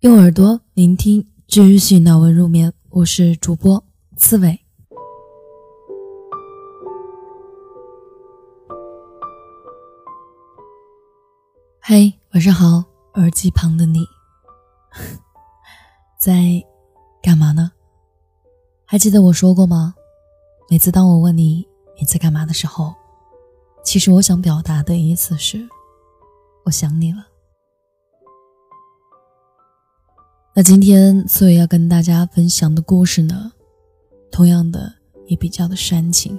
用耳朵聆听治愈系脑文入眠，我是主播刺猬。嘿，晚上好，耳机旁的你，在干嘛呢？还记得我说过吗？每次当我问你你在干嘛的时候，其实我想表达的意思是，我想你了。那今天所以要跟大家分享的故事呢，同样的也比较的煽情。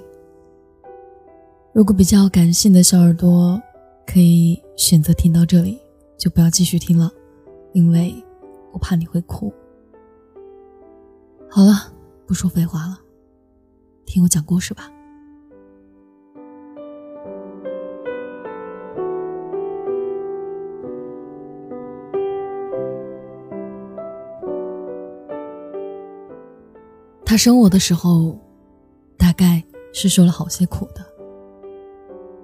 如果比较感性的小耳朵，可以选择听到这里，就不要继续听了，因为我怕你会哭。好了，不说废话了，听我讲故事吧。他生我的时候，大概是受了好些苦的。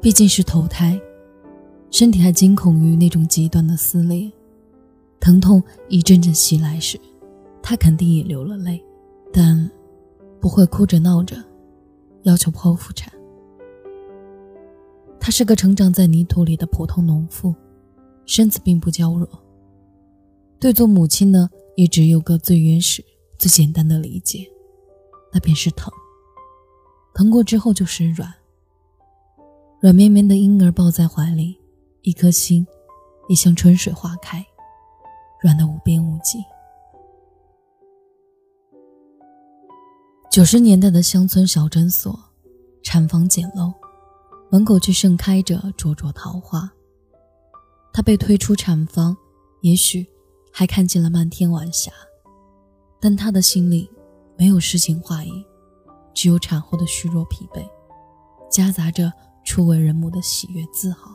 毕竟是头胎，身体还惊恐于那种极端的撕裂，疼痛一阵阵袭来时，他肯定也流了泪，但不会哭着闹着要求剖腹产。他是个成长在泥土里的普通农妇，身子并不娇弱。对做母亲呢，也只有个最原始、最简单的理解。那便是疼，疼过之后就是软，软绵绵的婴儿抱在怀里，一颗心也像春水花开，软的无边无际。九十年代的乡村小诊所，产房简陋，门口却盛开着灼灼桃花。他被推出产房，也许还看见了漫天晚霞，但他的心里。没有诗情画意，只有产后的虚弱疲惫，夹杂着初为人母的喜悦自豪。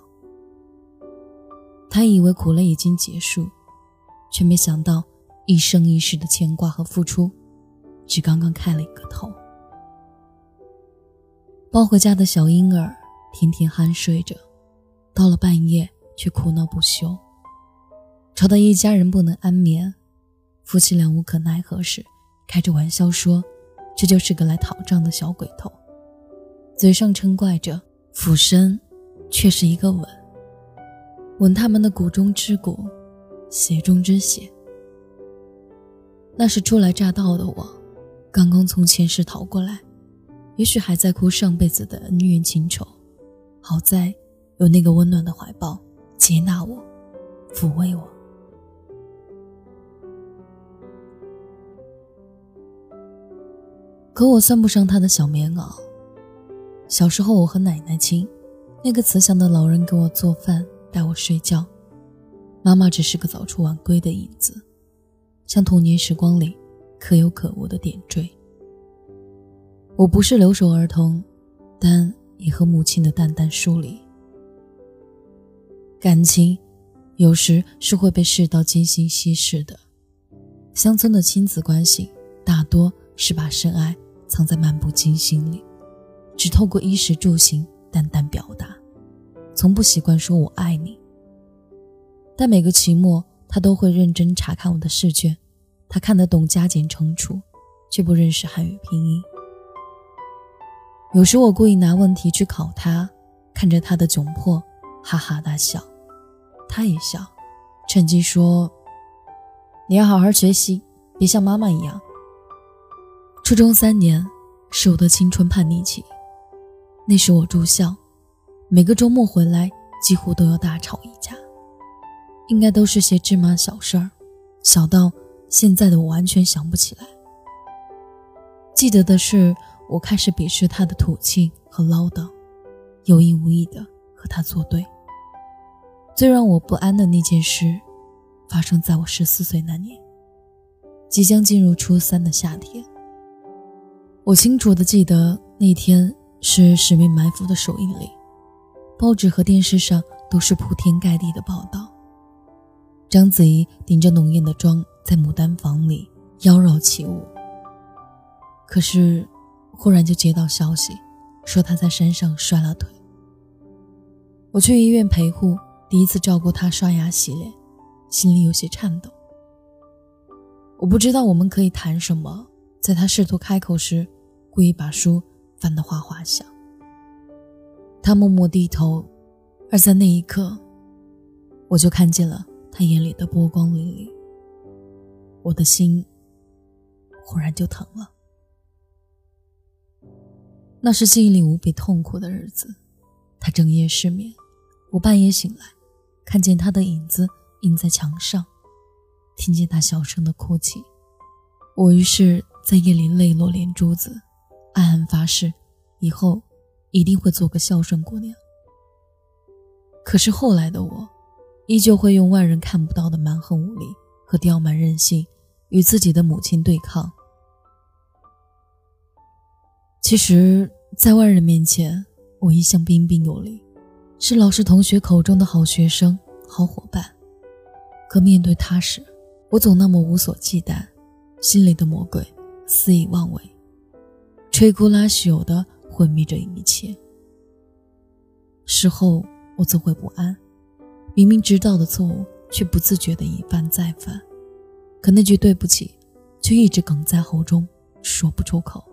他以为苦累已经结束，却没想到一生一世的牵挂和付出，只刚刚开了一个头。抱回家的小婴儿天天酣睡着，到了半夜却哭闹不休，吵得一家人不能安眠。夫妻俩无可奈何时。开着玩笑说：“这就是个来讨账的小鬼头。”嘴上嗔怪着，俯身却是一个吻，吻他们的骨中之骨，血中之血。那是初来乍到的我，刚刚从前世逃过来，也许还在哭上辈子的恩怨情仇。好在有那个温暖的怀抱，接纳我，抚慰我。可我算不上他的小棉袄。小时候，我和奶奶亲，那个慈祥的老人给我做饭，带我睡觉，妈妈只是个早出晚归的影子，像童年时光里可有可无的点缀。我不是留守儿童，但也和母亲的淡淡疏离。感情，有时是会被世道精心稀释的。乡村的亲子关系，大多是把深爱。藏在漫不经心里，只透过衣食住行淡淡表达，从不习惯说我爱你。但每个期末，他都会认真查看我的试卷，他看得懂加减乘除，却不认识汉语拼音。有时我故意拿问题去考他，看着他的窘迫，哈哈大笑，他也笑，趁机说：“你要好好学习，别像妈妈一样。”初中三年是我的青春叛逆期，那时我住校，每个周末回来几乎都要大吵一架，应该都是些芝麻小事儿，小到现在的我完全想不起来。记得的是，我开始鄙视他的土气和唠叨，有意无意的和他作对。最让我不安的那件事，发生在我十四岁那年，即将进入初三的夏天。我清楚的记得那天是《使命埋伏》的首映礼，报纸和电视上都是铺天盖地的报道。章子怡顶着浓艳的妆在牡丹房里妖娆起舞。可是，忽然就接到消息，说她在山上摔了腿。我去医院陪护，第一次照顾她刷牙洗脸，心里有些颤抖。我不知道我们可以谈什么，在他试图开口时，故意把书翻得哗哗响。他默默低头，而在那一刻，我就看见了他眼里的波光粼粼。我的心忽然就疼了。那是记忆里无比痛苦的日子，他整夜失眠，我半夜醒来，看见他的影子印在墙上，听见他小声的哭泣，我于是在夜里泪落连珠子，暗暗发誓，以后一定会做个孝顺姑娘。可是后来的我，依旧会用外人看不到的蛮横无理和刁蛮任性。与自己的母亲对抗。其实，在外人面前，我一向彬彬有礼，是老师、同学口中的好学生、好伙伴。可面对他时，我总那么无所忌惮，心里的魔鬼肆意妄为，摧枯拉朽的毁灭着一切。事后，我总会不安，明明知道的错误，却不自觉的一犯再犯。可那句对不起，却一直哽在喉中，说不出口。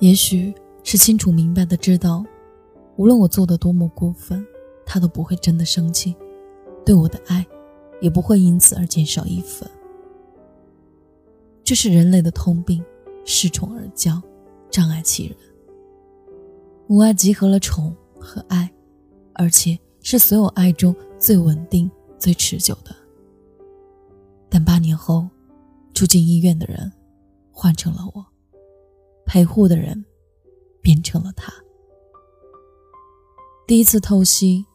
也许是清楚明白的知道，无论我做的多么过分，他都不会真的生气，对我的爱，也不会因此而减少一分。这是人类的通病，恃宠而骄，障碍其人。母爱集合了宠和爱，而且是所有爱中最稳定、最持久的。但八年后，住进医院的人换成了我，陪护的人变成了他。第一次透析，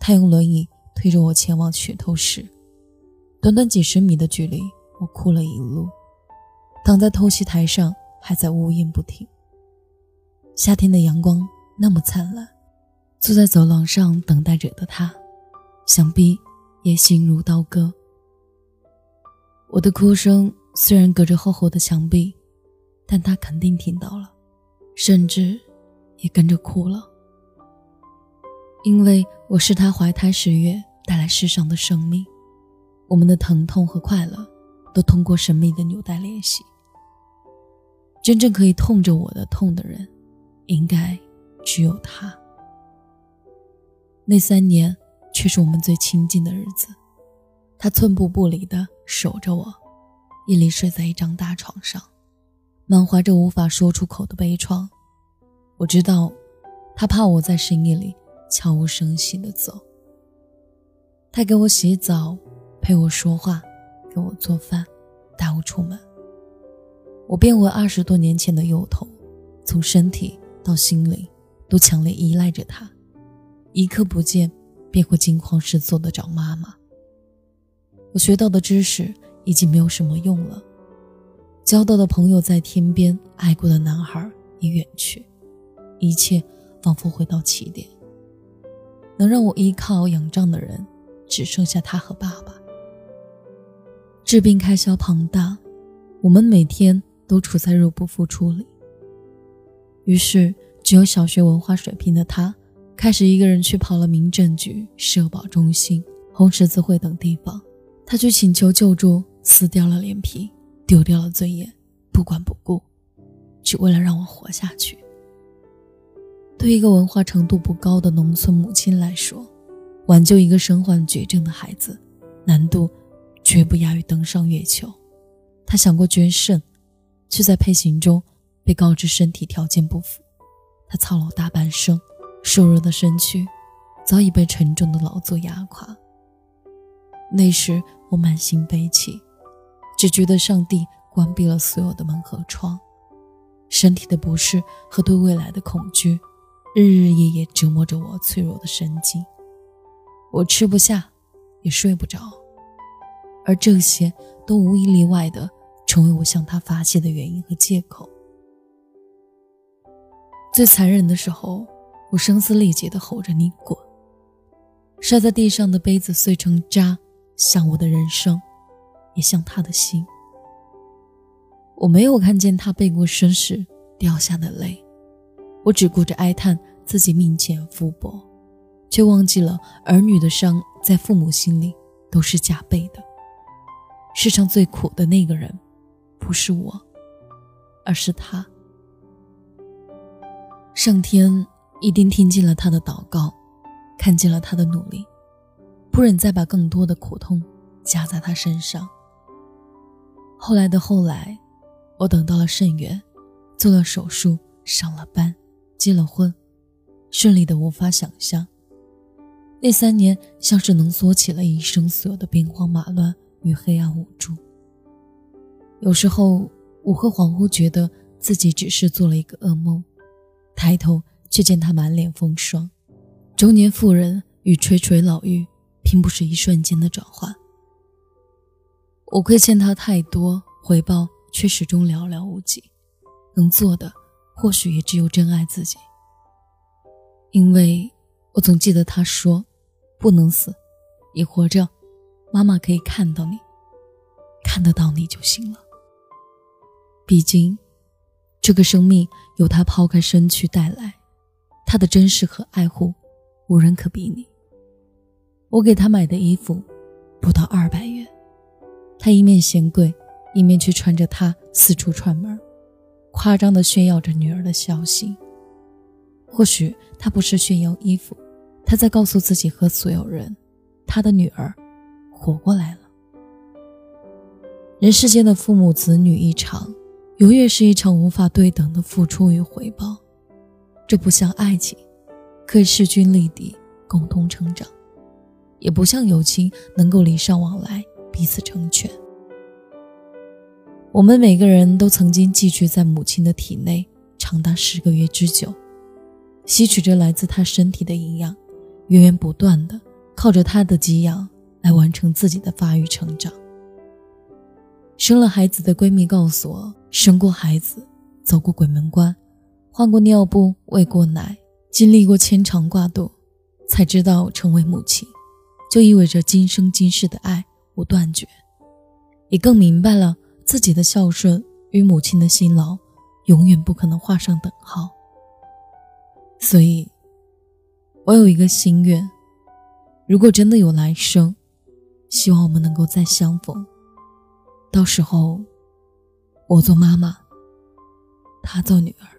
他用轮椅推着我前往取透室，短短几十米的距离，我哭了一路。躺在透析台上，还在呜咽不停。夏天的阳光那么灿烂，坐在走廊上等待着的他，想必也心如刀割。我的哭声虽然隔着厚厚的墙壁，但他肯定听到了，甚至也跟着哭了。因为我是他怀胎十月带来世上的生命，我们的疼痛和快乐都通过神秘的纽带联系。真正可以痛着我的痛的人，应该只有他。那三年却是我们最亲近的日子。他寸步不离地守着我，夜里睡在一张大床上，满怀着无法说出口的悲怆。我知道，他怕我在深夜里悄无声息地走。他给我洗澡，陪我说话，给我做饭，带我出门。我变为二十多年前的幼童，从身体到心里，都强烈依赖着他。一刻不见，便会惊慌失措的找妈妈。我学到的知识已经没有什么用了，交到的朋友在天边，爱过的男孩也远去，一切仿佛回到起点。能让我依靠仰仗的人，只剩下他和爸爸。治病开销庞大，我们每天都处在入不敷出里。于是，只有小学文化水平的他，开始一个人去跑了民政局、社保中心、红十字会等地方。他去请求救助，撕掉了脸皮，丢掉了尊严，不管不顾，只为了让我活下去。对一个文化程度不高的农村母亲来说，挽救一个身患绝症的孩子，难度绝不亚于登上月球。他想过捐肾，却在配型中被告知身体条件不符。他操劳大半生，瘦弱的身躯早已被沉重的劳作压垮。那时我满心悲戚，只觉得上帝关闭了所有的门和窗，身体的不适和对未来的恐惧，日日夜夜折磨着我脆弱的神经。我吃不下，也睡不着，而这些都无一例外的成为我向他发泄的原因和借口。最残忍的时候，我声嘶力竭地吼着：“你滚！”摔在地上的杯子碎成渣。像我的人生，也像他的心。我没有看见他背过身时掉下的泪，我只顾着哀叹自己命浅福薄，却忘记了儿女的伤在父母心里都是加倍的。世上最苦的那个人，不是我，而是他。上天一定听见了他的祷告，看见了他的努力，不忍再把更多的苦痛加在他身上。后来的后来，我等到了肾源，做了手术，上了班，结了婚，顺利的无法想象。那三年像是浓缩起了一生所有的兵荒马乱与黑暗无助。有时候我会恍惚觉得自己只是做了一个噩梦，抬头却见他满脸风霜。中年妇人与垂垂老妪，并不是一瞬间的转换。我亏欠他太多，回报却始终寥寥无几，能做的或许也只有珍爱自己。因为我总记得他说：“不能死，你活着，妈妈可以看到你，看得到你就行了。毕竟，这个生命由他抛开身躯带来，他的珍视和爱护，无人可比拟。我给他买的衣服，不到二百元。”他一面嫌贵，一面却穿着它四处串门，夸张地炫耀着女儿的孝心。或许他不是炫耀衣服，他在告诉自己和所有人，他的女儿活过来了。人世间的父母子女一场，永远是一场无法对等的付出与回报。这不像爱情，可以势均力敌，共同成长；也不像友情，能够礼尚往来。彼此成全。我们每个人都曾经寄居在母亲的体内长达十个月之久，吸取着来自她身体的营养，源源不断的靠着她的给养来完成自己的发育成长。生了孩子的闺蜜告诉我，生过孩子，走过鬼门关，换过尿布，喂过奶，经历过牵肠挂肚，才知道成为母亲，就意味着今生今世的爱。不断绝，也更明白了自己的孝顺与母亲的辛劳，永远不可能画上等号。所以，我有一个心愿：如果真的有来生，希望我们能够再相逢。到时候，我做妈妈，她做女儿。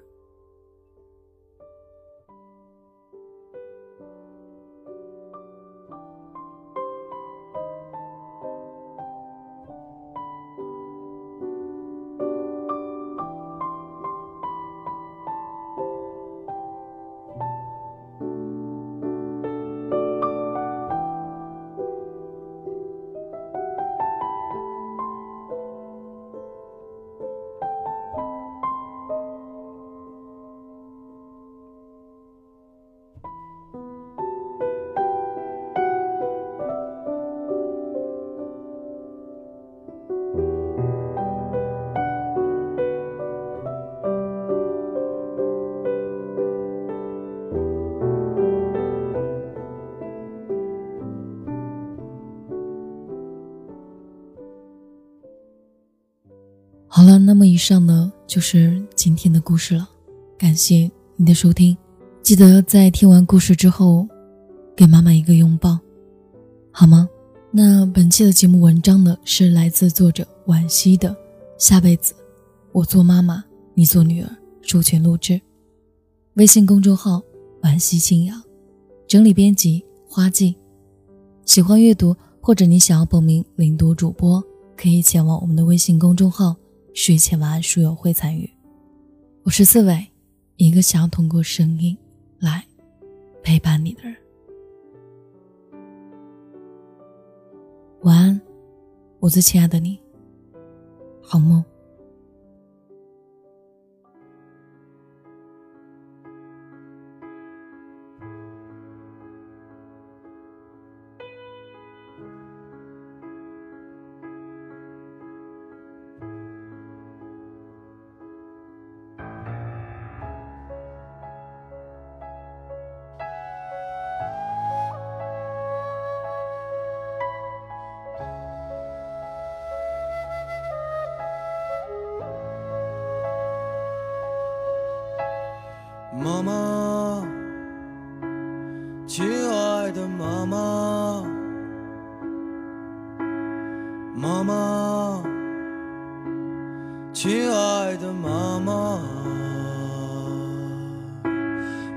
那么以上呢就是今天的故事了，感谢你的收听，记得在听完故事之后，给妈妈一个拥抱，好吗？那本期的节目文章呢是来自作者惋惜的，下辈子我做妈妈，你做女儿，授权录制，微信公众号惋惜信仰，整理编辑花季，喜欢阅读或者你想要报名领读主播，可以前往我们的微信公众号。睡前晚安书友会参与，我是四伟，一个想要通过声音来陪伴你的人。晚安，我最亲爱的你，好梦。妈妈，亲爱的妈妈，妈妈，亲爱的妈妈，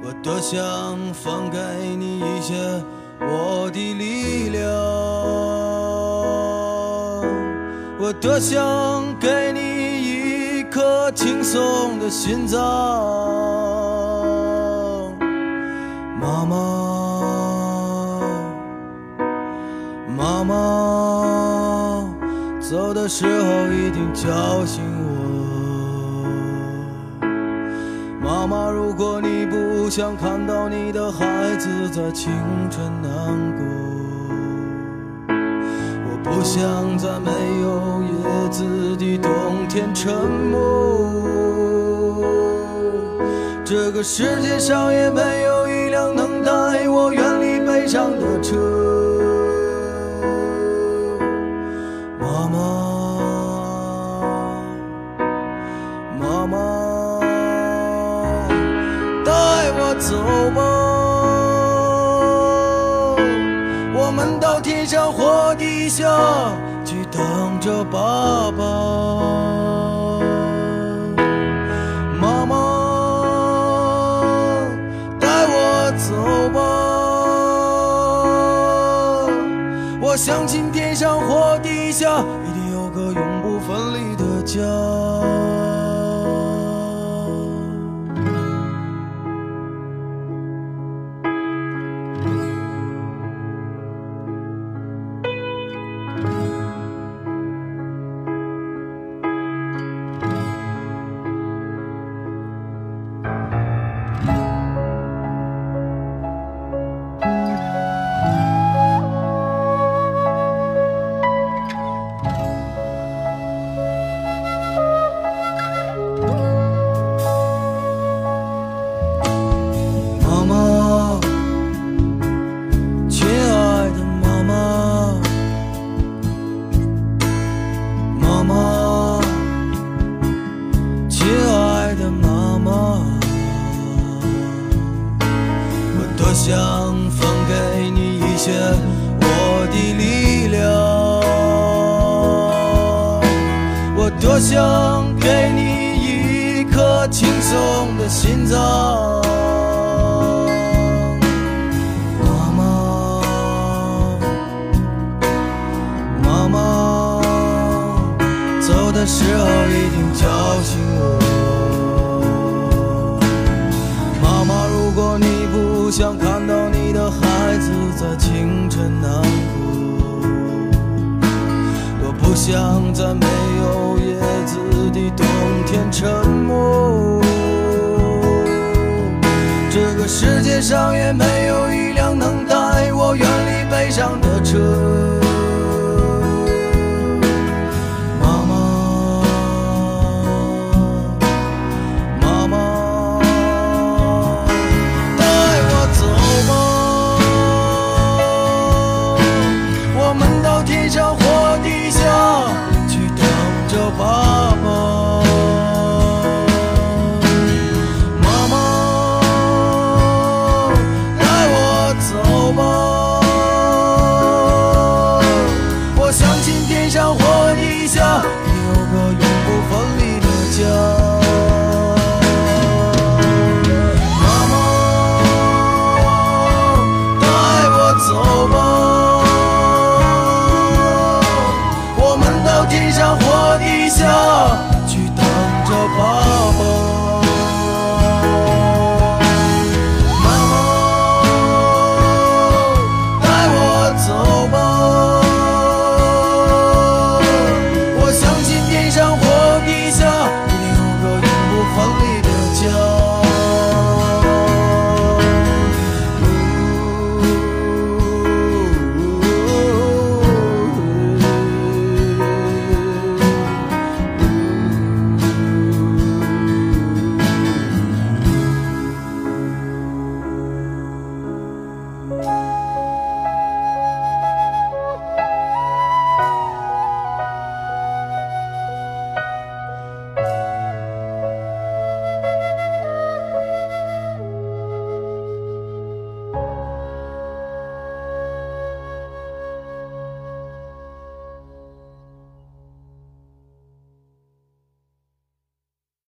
我多想放给你一些我的力量，我多想给你一颗轻松的心脏，妈妈。妈妈，走的时候一定叫醒我。妈妈，如果你不想看到你的孩子在清晨难过，我不想在没有叶子的冬天沉默。这个世界上也没有一辆能带我远离悲伤的车。妈妈，妈妈，带我走吧，我们到天上或地下去等着爸相信天上或地下一定有个永不分离的家。心脏。妈妈，妈妈，走的时候一定叫醒我。妈妈，如果你不想看到你的孩子在清晨难过，我不想在世界上也没有